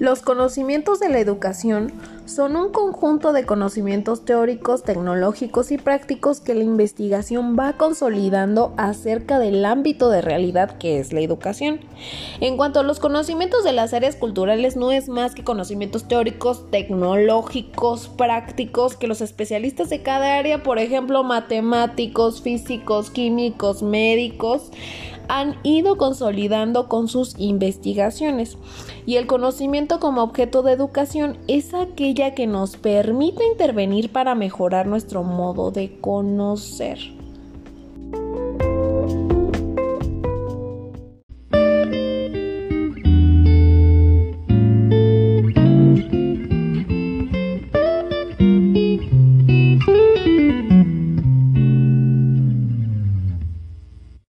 Los conocimientos de la educación son un conjunto de conocimientos teóricos, tecnológicos y prácticos que la investigación va consolidando acerca del ámbito de realidad que es la educación. En cuanto a los conocimientos de las áreas culturales, no es más que conocimientos teóricos, tecnológicos, prácticos que los especialistas de cada área, por ejemplo, matemáticos, físicos, químicos, médicos, han ido consolidando con sus investigaciones. Y el conocimiento como objeto de educación es aquella que nos permite intervenir para mejorar nuestro modo de conocer.